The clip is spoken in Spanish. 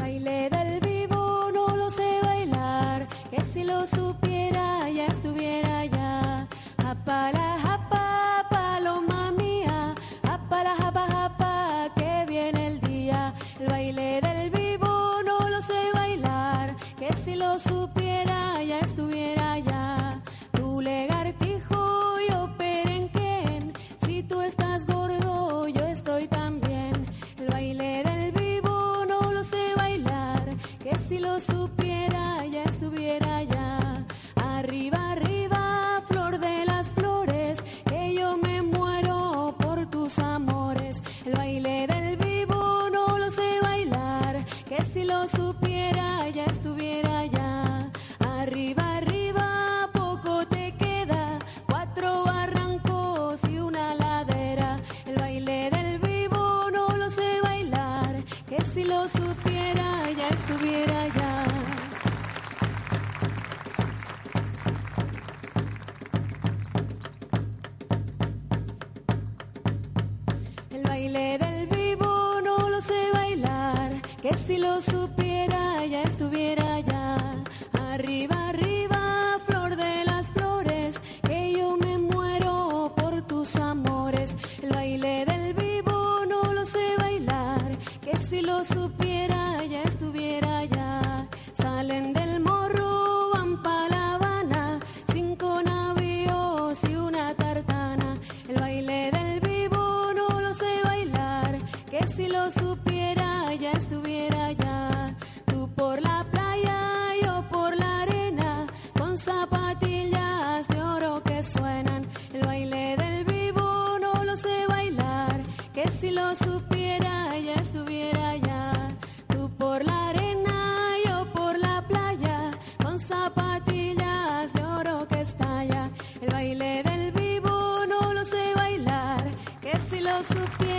baile del supiera ya estuviera ya. Arriba, arriba, flor de las flores, que yo me muero por tus amores. El baile del vivo no lo sé bailar, que si lo supiera ya estuviera ya. Arriba, arriba, poco te queda, cuatro barrancos y una ladera. El baile del vivo no lo sé bailar, que si lo supiera El baile del vivo no lo sé bailar, que si lo supiera ya estuviera ya. Arriba, arriba, flor de las flores, que yo me muero por tus amores. El baile del vivo no lo sé bailar, que si lo supiera El baile del vivo no lo sé bailar, que si lo supiera